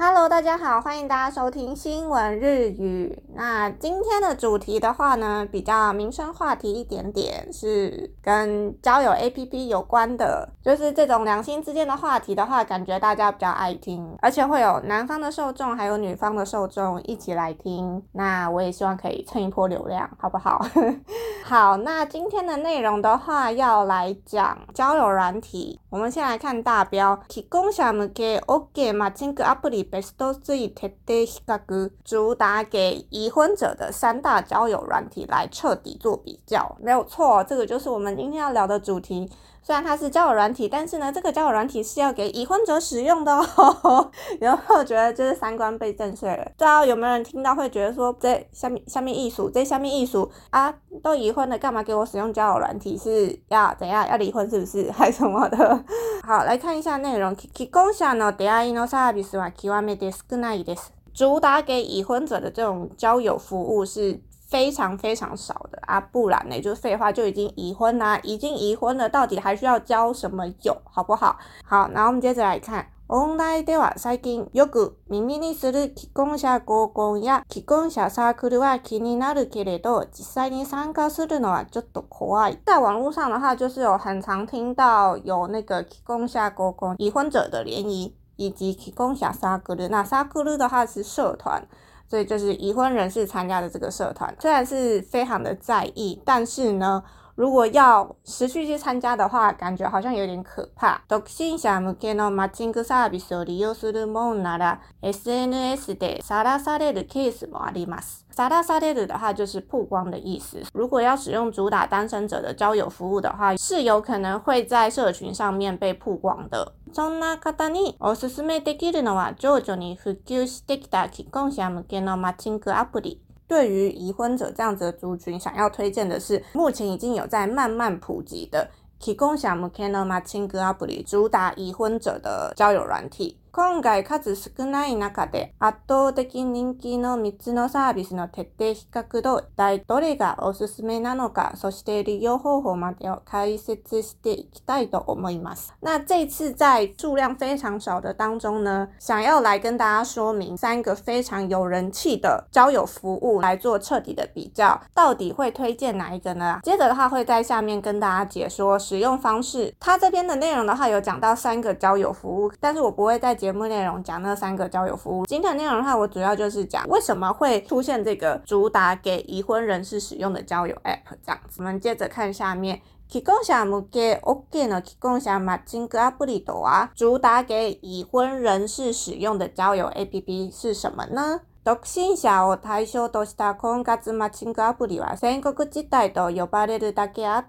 Hello。大家好，欢迎大家收听新闻日语。那今天的主题的话呢，比较民生话题一点点，是跟交友 APP 有关的，就是这种两性之间的话题的话，感觉大家比较爱听，而且会有男方的受众，还有女方的受众一起来听。那我也希望可以蹭一波流量，好不好？好，那今天的内容的话，要来讲交友软体。我们先来看大标，提供什么给 OK 嘛？这个 app 里 b a s 都是以 h 贴性格主打给已婚者的三大交友软体来彻底做比较，没有错，这个就是我们今天要聊的主题。虽然它是交友软体，但是呢，这个交友软体是要给已婚者使用的哦。然后觉得就是三观被震碎了。不知道有没有人听到会觉得说，在下面下面艺术，在下面艺术啊，都已婚了，干嘛给我使用交友软体？是要怎样要离婚是不是？还是什么的？好，来看一下内容。主打给已婚者的这种交友服务是。非常非常少的啊，不然呢，就是废话，就已经已婚啦，已经已婚了，到底还需要交什么友，好不好？好，然后我们接着来看。オンラインでは最近よく耳にする結婚者交換や結婚者サークルは気になるけれど、実際に参加するのはちょっと怖い。在网络上的话，就是有很常听到有那个结婚者交换、已婚者的联谊，以及结婚者サークル。那サークル的话是社团。所以就是已婚人士参加的这个社团，虽然是非常的在意，但是呢。如果要持续去参加的话，感觉好像有点可怕。Sanae Sday，サラサラデのケースもあります。サラサラ的话就是曝光的意思。如果要使用主打单身者的交友服务的话，是有可能会在社群上面被曝光的。そんな方におすすめできるのは、ちょに普及してきた婚事向けのマッチングアプリ。对于已婚者这样子的族群，想要推荐的是目前已经有在慢慢普及的，提供像 Mekano m a c h i n g a p p l i 主打已婚者的交友软体。今回数少ない中で圧倒的人気の3つのサービスの徹底比較と、だどれがおすすめなのか、そして利用方法まで解説していきたいと思います。那这次在数量非常少的当中呢，想要来跟大家说明三个非常有人气的交友服务来做彻底的比较，到底会推荐哪一个呢？接着的话会在下面跟大家解说使用方式。它这边的内容的话有讲到三个交友服务，但是我不会在解节目内容讲那三个交友服务。今天内容的话，我主要就是讲为什么会出现这个主打给已婚人士使用的交友 App。这样，子。我们接着看下面。提供项目的 OK 呢？提供相亲 App 不离多啊。主打给已婚人士使用的交友 APP 是什么呢？独身者を対象とした婚活マッチングアプリは全国実在と呼ばれるだけや。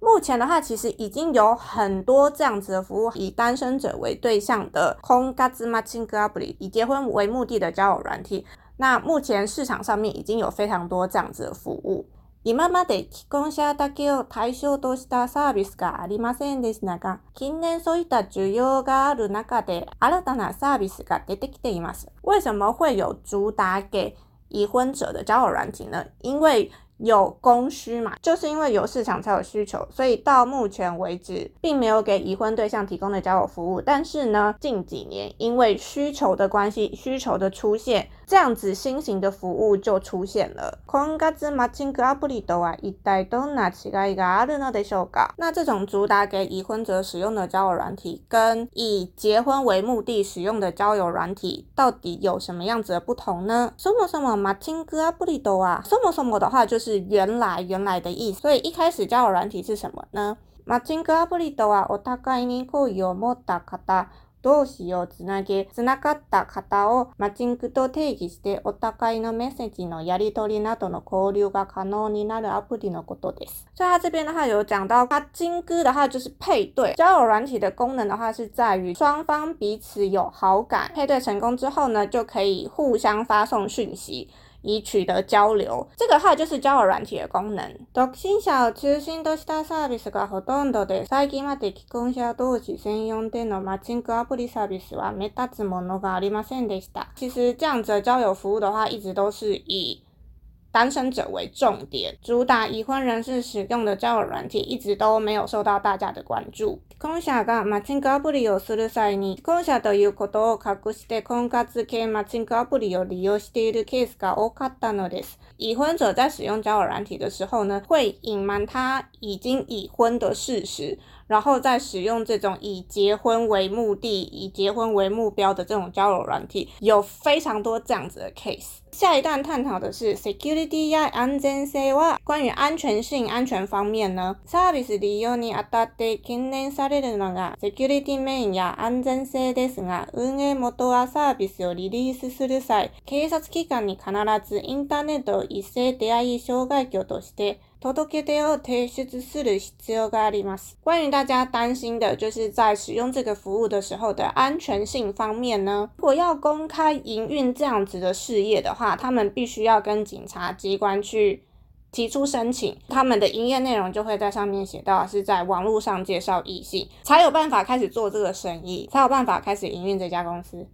目前的话，其实已经有很多这样子的服务，以单身者为对象的空ガチマッチング以结婚为目的的交友软体。那目前市场上面已经有非常多这样子的服务。以ママで公者の対象としたサービスがありませんでしたが、近年そういった需要がある中で新たなサービスが出てきています。为什么会有主打给已婚者的交友软体呢？因为有供需嘛，就是因为有市场才有需求，所以到目前为止并没有给已婚对象提供的交友服务。但是呢，近几年因为需求的关系，需求的出现，这样子新型的服务就出现了。那这种主打给已婚者使用的交友软体，跟以结婚为目的使用的交友软体，到底有什么样子的不同呢？什么什么嘛，金哥啊，不里豆啊，什么什么的话就是。是原来原来的意思，所以一开始交友软体是什么呢？マッチングアプリとは、お互いにコヨモタカタ、通信をつなげ、つなかった方をマッチングと定義して、お互いのメッセージのやり取りなどの交流が可能になるアプリのことです。所以他这边的话有讲到，他金哥的话就是配对交友软体的功能的话是在于双方彼此有好感，配对成功之后呢，就可以互相发送讯息。以取得交流，这个哈就是交友软体的功能。独身者中心としてサービスがほとんどで、最近まで提供した独専用でのマッチングアプリサービスは目立つものがありませんでした。其实，这样的交友服务的话，一直都是以单身者为重点，主打已婚人士使用的交友软体，一直都没有受到大家的关注。婚者ということを隠して婚活系マッチングアプリを利用しているケースが多かったのです。已婚者在使用交友软体的时候呢，会隐瞒他已经已婚的事实，然后在使用这种以结婚为目的、以结婚为目标的这种交友软体，有非常多这样子的 case。下一段探讨的是 security や安全性は关于安全性、安全方面呢，サービス利用にあたって懸念されるのが security 面や安全性ですが、運営元はサービスをリリースする際、警察機関に必ずインターネットを一斉出会い障害挙としてととけてるする必要があります。关于大家担心的就是在使用这个服务的时候的安全性方面呢？如果要公开营运这样子的事业的话，他们必须要跟警察机关去提出申请，他们的营业内容就会在上面写到是在网络上介绍异性，才有办法开始做这个生意，才有办法开始营运这家公司。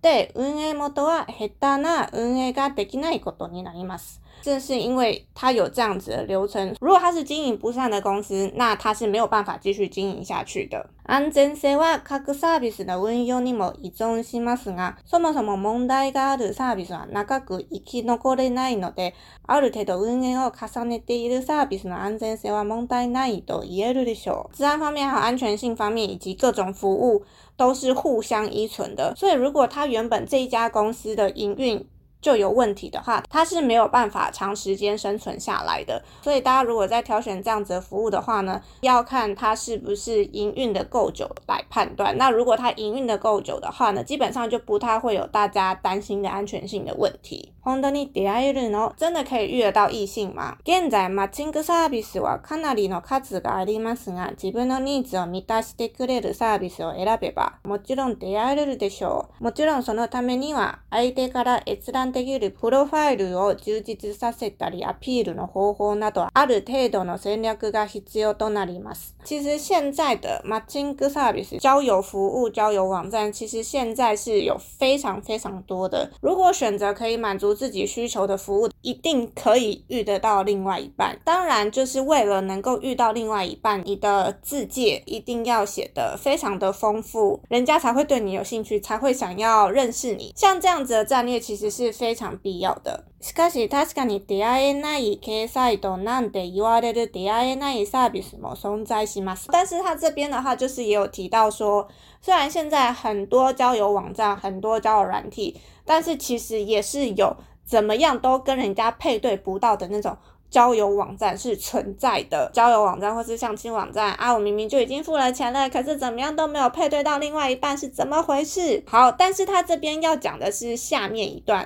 で運営元はヘッダーな運営ができないことになります。正是因为他有这样子的流程，如果他是经营不善的公司，那他是没有办法继续经营下去的。安全性は各サービスの運用にも依存しますが、そもそも問題があるサービスは長く生き残れないので、ある程度運営を重ねているサービスの安全性は問題ないと言えるでしょう。治安方面和安全性方面以及各种服务都是互相依存的，所以如果他原本这一家公司的营运，就有问题的话，它是没有办法长时间生存下来的。所以大家如果在挑选这样子的服务的话呢，要看它是不是营运的够久来判断。那如果它营运的够久的话呢，基本上就不太会有大家担心的安全性的问题。本当に出会えるの？真的可以遇得到异性吗？現在マッチングサービスはかなりの数がありますが、自分のニーズを満たしてくれるサービスを選べば、もちろん出会えるでしょう。もちろんそのためには相手から閲覧。できプロファイルを充実させたり、アピールの方法などある程度の戦略が必要となります。其实现在，马汀·格萨比斯交友服务、交友网站，其实现在是有非常非常多的。如果选择可以满足自己需求的服务，一定可以遇得到另外一半。当然，就是为了能够遇到另外一半，你的字界一定要写的非常的丰富，人家才会对你有兴趣，才会想要认识你。像这样子的战略，其实是。非常必要的。しかし確かに出会えない掲載となんて言われる出会えないサービスも存在します。但是他这边的话，就是也有提到说，虽然现在很多交友网站、很多交友软体，但是其实也是有怎么样都跟人家配对不到的那种。交友网站是存在的，交友网站或是相亲网站啊！我明明就已经付了钱了，可是怎么样都没有配对到另外一半，是怎么回事？好，但是他这边要讲的是下面一段。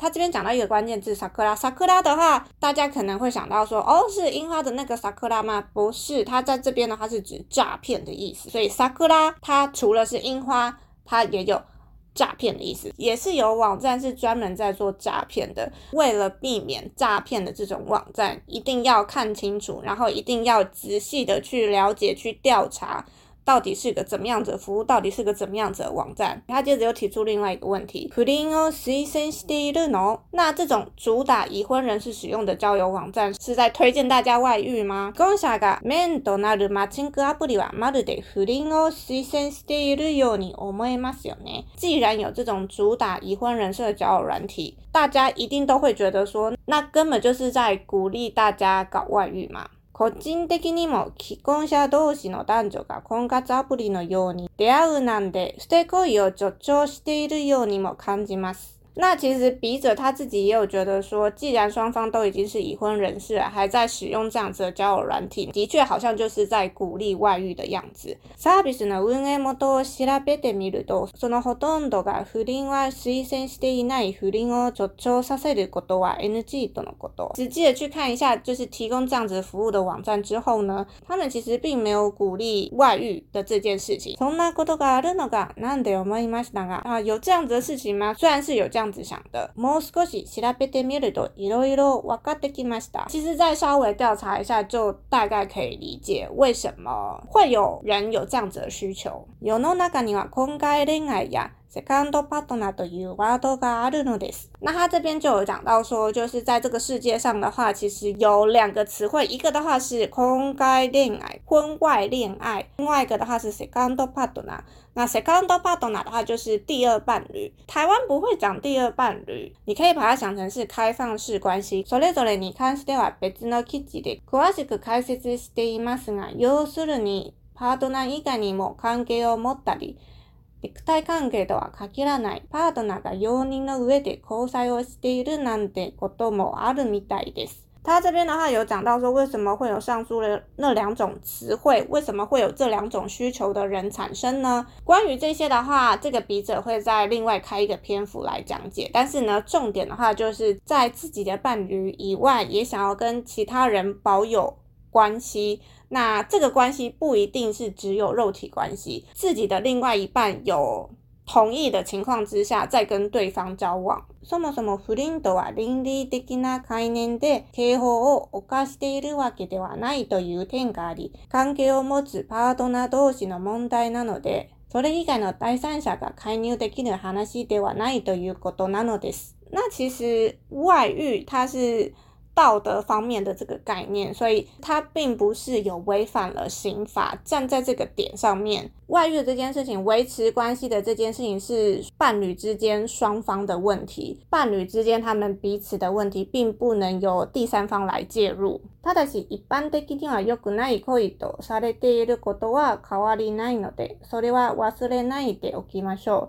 他这边讲到一个关键字“萨克拉”，萨克拉的话，大家可能会想到说，哦，是樱花的那个萨克拉吗？不是，他在这边呢，它是指诈骗的意思。所以萨克拉，他。除了是樱花，它也有诈骗的意思，也是有网站是专门在做诈骗的。为了避免诈骗的这种网站，一定要看清楚，然后一定要仔细的去了解、去调查。到底是个怎么样子的服务？到底是个怎么样子的网站？他接着又提出另外一个问题：，那这种主打已婚人士使用的交友网站，是在推荐大家外遇吗？既然有这种主打已婚人士的交友软体，大家一定都会觉得说，那根本就是在鼓励大家搞外遇嘛。個人的にも既婚者同士の男女が婚活アプリのように出会うなんて捨て恋を助長しているようにも感じます。那其实笔者他自己也有觉得说，既然双方都已经是已婚人士，还在使用这样子的交友软体，的确好像就是在鼓励外遇的样子。サービスの運営元を調べてみると、そのほとんどが不倫推していない不倫をさせるは NG と直接去看一下，就是提供这样子服务的网站之后呢，他们其实并没有鼓励外遇的这件事情。そんな事があるのか、なんで思いますか？啊，有这样子的事情吗？虽然是有这样。样子想的。其实再稍微调查一下，就大概可以理解为什么会有人有这样子的需求。セカンドパートナーというワードがあるのです。那他这边就有讲到说，就是在这个世界上的话，其实有两个词汇，一个的话是空外恋爱、婚外恋爱，另外一个的话是セカンドパートナー。那セカンドパートナー的话就是第二伴侣。台湾不会讲第二伴侣，你可以把它想成是开放式关系。そうですね。你看、それは別のキチで、これはすぐ開発です。でいますが、要するにパートナー以外にも関係を持ったり。肉体関係とは限らない、パートナーが容認の上で交際をしているなんてこともあるみたいです。Tarzana 还有讲到说，为什么会有上述的那两种词汇？为什么会有这两种需求的人产生呢？关于这些的话，这个笔者会在另外开一个篇幅来讲解。但是呢，重点的话就是在自己的伴侣以外，也想要跟其他人保有。关系。那这个关系不一定是只有肉体关系，自己的另外一半有同意的情况之下，再跟对方交往。そもそも不倫とは倫理的な概念で刑法を犯しているわけではないという点があり、関係を持つパートナー同士の問題なので、それ以外の第三者が介入できる話ではないということなのです。那其实外遇它是道德方面的这个概念，所以它并不是有违反了刑法。站在这个点上面，外遇这件事情、维持关系的这件事情是伴侣之间双方的问题，伴侣之间他们彼此的问题，并不能由第三方来介入。ただし一般的には良くない行為とされていることは変わりないので、それは忘れないでおきましょう。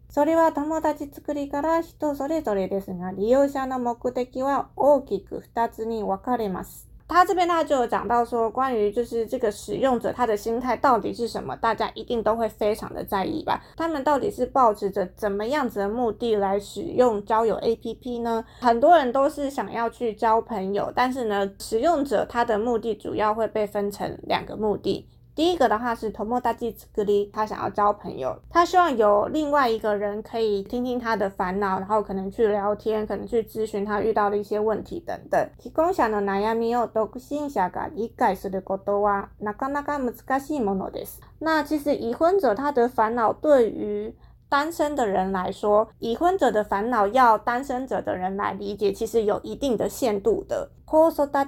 それは友達作りから人それぞれですが、利用者の目的は大きく2つに分かれます。t a z v e n 讲到说，关于就是这个使用者他的心态到底是什么，大家一定都会非常的在意吧？他们到底是抱着怎么样子的目的来使用交友 APP 呢？很多人都是想要去交朋友，但是呢，使用者他的目的主要会被分成两个目的。第一个的话是头目大吉格里，他想要交朋友，他希望有另外一个人可以听听他的烦恼，然后可能去聊天，可能去咨询他遇到的一些问题等等。結婚者の悩みを独身者が理解する事はなかなか難しいものです。那其实已婚者他的烦恼对于单身的人来说，已婚者的烦恼要单身者的人来理解，其实有一定的限度的。既婚者は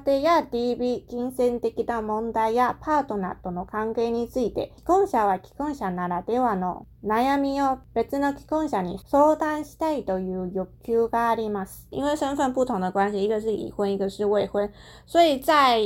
既婚者ならではの悩みを別の既婚者に相談したいという欲があります。因为身份不同的关系，一个是已婚，一个是未婚，所以在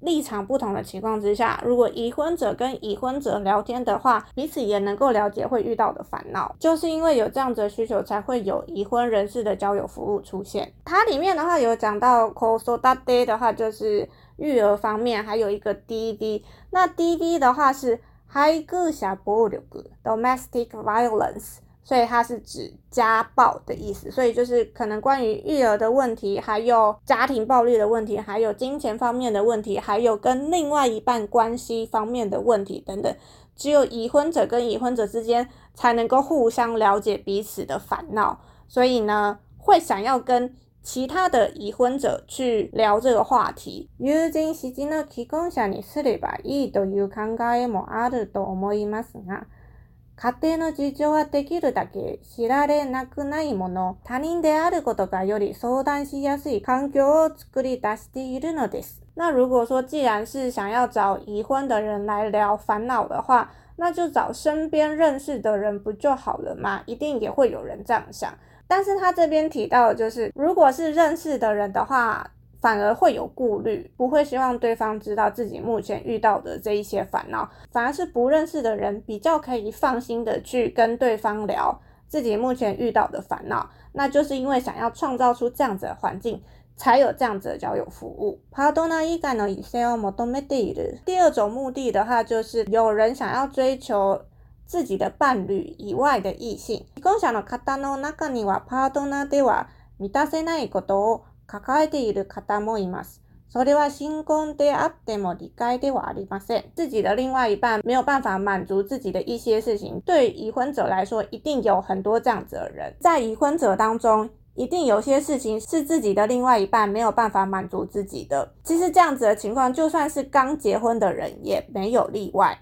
立场不同的情况之下，如果已婚者跟已婚者聊天的话，彼此也能够了解会遇到的烦恼。就是因为有这样的需求，才会有已婚人士的交友服务出现。它里面的话有讲到 c o s o d a y 的话，就是育儿方面，还有一个 d 滴。那 d 滴的话是 h i g u s h a b u u g domestic violence。所以它是指家暴的意思，所以就是可能关于育儿的问题，还有家庭暴力的问题，还有金钱方面的问题，还有跟另外一半关系方面的问题等等。只有已婚者跟已婚者之间才能够互相了解彼此的烦恼，所以呢，会想要跟其他的已婚者去聊这个话题。家庭の事情はできるだけ知られなくないもの、他人であることがより相談しやすい環境を作り出しているのです。那如果说既然是想要找已婚的人来聊烦恼的话，那就找身边认识的人不就好了吗？一定也会有人这样想。但是他这边提到的就是，如果是认识的人的话。反而会有顾虑，不会希望对方知道自己目前遇到的这一些烦恼，反而是不认识的人比较可以放心的去跟对方聊自己目前遇到的烦恼。那就是因为想要创造出这样子的环境，才有这样子的交友服务。パートナー以感の以先を目的で、第二种目的的话，就是有人想要追求自己的伴侣以外的异性。未婚者の方の中にはパートナーでは満たせないことを抱えている方もいます。それは新婚であっても理解ではありません。自己的另外一半没有办法满足自己的一些事情，对已婚者来说一定有很多这样子的人。在已婚者当中，一定有些事情是自己的另外一半没有办法满足自己的。其实这样子的情况，就算是刚结婚的人也没有例外，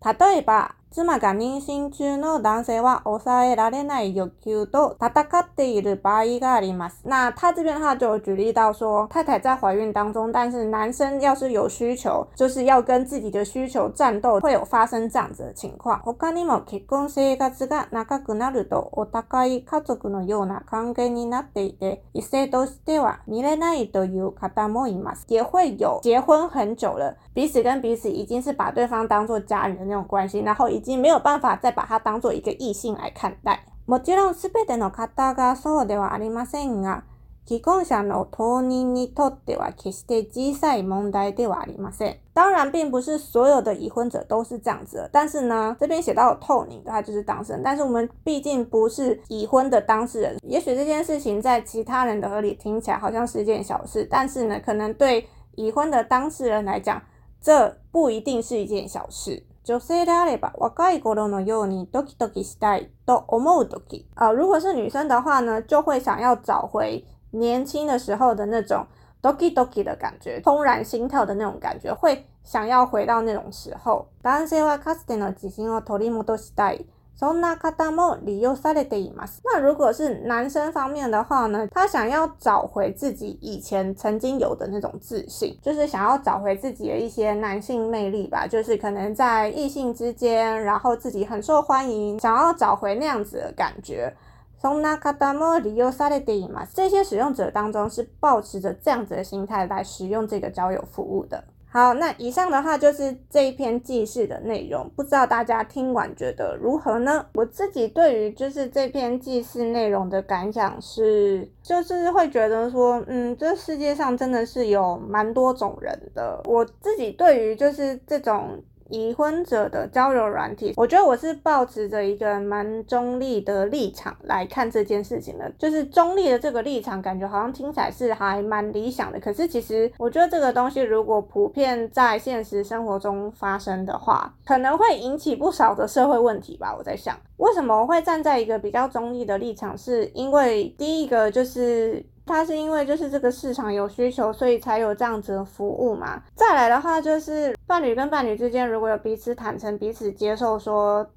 他对吧？妻が妊娠中の男性は抑えられない欲求と戦っている場合があります。那他这边的话就举例到说，太太在怀孕当中，但是男生要是有需求，就是要跟自己的需求战斗，会有发生这样子的情况。他にも結婚生活が長くなるとお互い家族のような関係になっていて、異性としては見れないという方もいます。也会有结婚很久了，彼此跟彼此已经是把对方当做家人的那种关系，然后一已经没有办法再把他当做一个异性来看待。もちろんすべての方がそうではありませんが、既婚者のトニにとでは決して小さい問題ではありません。当然，并不是所有的已婚者都是这样子。但是呢，这边写到“トニ”他就是当事人。但是我们毕竟不是已婚的当事人，也许这件事情在其他人的耳里听起来好像是一件小事，但是呢，可能对已婚的当事人来讲，这不一定是一件小事。女性であれば若い頃のようにドキドキしたいと思う時啊，如果是女生的话呢，就会想要找回年轻的时候的那种的感觉，然心跳的那种感觉，会想要回到那种时候。男性はかつての自信を取り戻したい。从那卡达摩里优萨雷蒂嘛，那如果是男生方面的话呢，他想要找回自己以前曾经有的那种自信，就是想要找回自己的一些男性魅力吧，就是可能在异性之间，然后自己很受欢迎，想要找回那样子的感觉。从那卡达摩里优萨雷蒂嘛，这些使用者当中是保持着这样子的心态来使用这个交友服务的。好，那以上的话就是这一篇记事的内容，不知道大家听完觉得如何呢？我自己对于就是这篇记事内容的感想是，就是会觉得说，嗯，这世界上真的是有蛮多种人的。我自己对于就是这种。已婚者的交友软体，我觉得我是抱持着一个蛮中立的立场来看这件事情的。就是中立的这个立场，感觉好像听起来是还蛮理想的。可是其实，我觉得这个东西如果普遍在现实生活中发生的话，可能会引起不少的社会问题吧。我在想，为什么会站在一个比较中立的立场？是因为第一个就是。他是因为就是这个市场有需求，所以才有这样子的服务嘛。再来的话，就是伴侣跟伴侣之间如果有彼此坦诚、彼此接受，说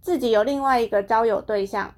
自己有另外一个交友对象。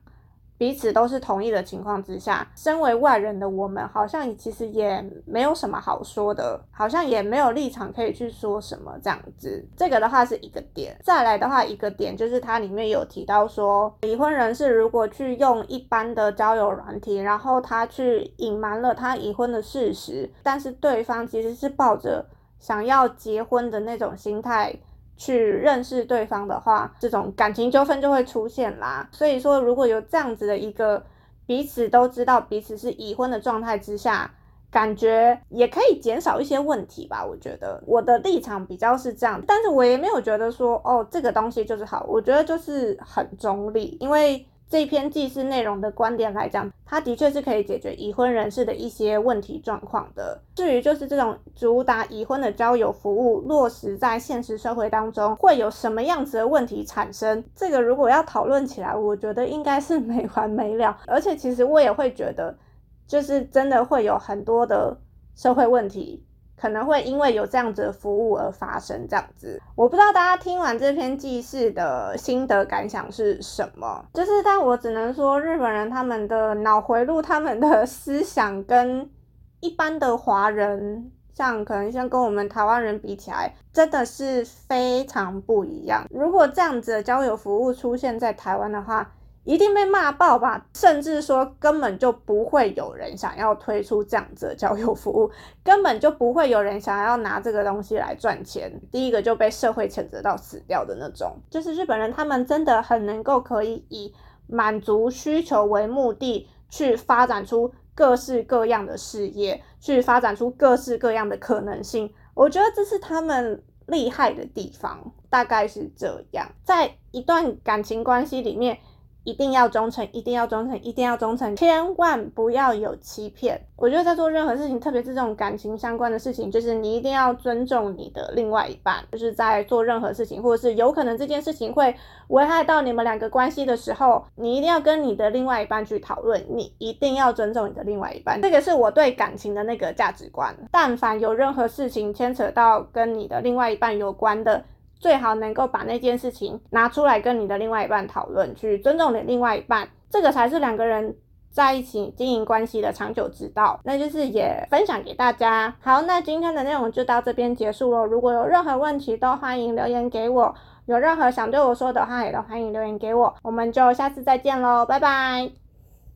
彼此都是同意的情况之下，身为外人的我们，好像其实也没有什么好说的，好像也没有立场可以去说什么这样子。这个的话是一个点，再来的话一个点就是它里面有提到说，离婚人士如果去用一般的交友软体，然后他去隐瞒了他已婚的事实，但是对方其实是抱着想要结婚的那种心态。去认识对方的话，这种感情纠纷就会出现啦。所以说，如果有这样子的一个彼此都知道彼此是已婚的状态之下，感觉也可以减少一些问题吧。我觉得我的立场比较是这样，但是我也没有觉得说哦这个东西就是好，我觉得就是很中立，因为。这一篇纪事内容的观点来讲，它的确是可以解决已婚人士的一些问题状况的。至于就是这种主打已婚的交友服务落实在现实社会当中，会有什么样子的问题产生？这个如果要讨论起来，我觉得应该是没完没了。而且其实我也会觉得，就是真的会有很多的社会问题。可能会因为有这样子的服务而发生这样子，我不知道大家听完这篇记事的心得感想是什么。就是，但我只能说，日本人他们的脑回路、他们的思想跟一般的华人，像可能像跟我们台湾人比起来，真的是非常不一样。如果这样子的交友服务出现在台湾的话，一定被骂爆吧，甚至说根本就不会有人想要推出这样子的交友服务，根本就不会有人想要拿这个东西来赚钱。第一个就被社会谴责到死掉的那种，就是日本人，他们真的很能够可以以满足需求为目的去发展出各式各样的事业，去发展出各式各样的可能性。我觉得这是他们厉害的地方，大概是这样。在一段感情关系里面。一定要忠诚，一定要忠诚，一定要忠诚，千万不要有欺骗。我觉得在做任何事情，特别是这种感情相关的事情，就是你一定要尊重你的另外一半。就是在做任何事情，或者是有可能这件事情会危害到你们两个关系的时候，你一定要跟你的另外一半去讨论。你一定要尊重你的另外一半，这个是我对感情的那个价值观。但凡有任何事情牵扯到跟你的另外一半有关的，最好能够把那件事情拿出来跟你的另外一半讨论，去尊重你另外一半，这个才是两个人在一起经营关系的长久之道。那就是也分享给大家。好，那今天的内容就到这边结束了。如果有任何问题，都欢迎留言给我；有任何想对我说的话，也都欢迎留言给我。我们就下次再见喽，拜拜。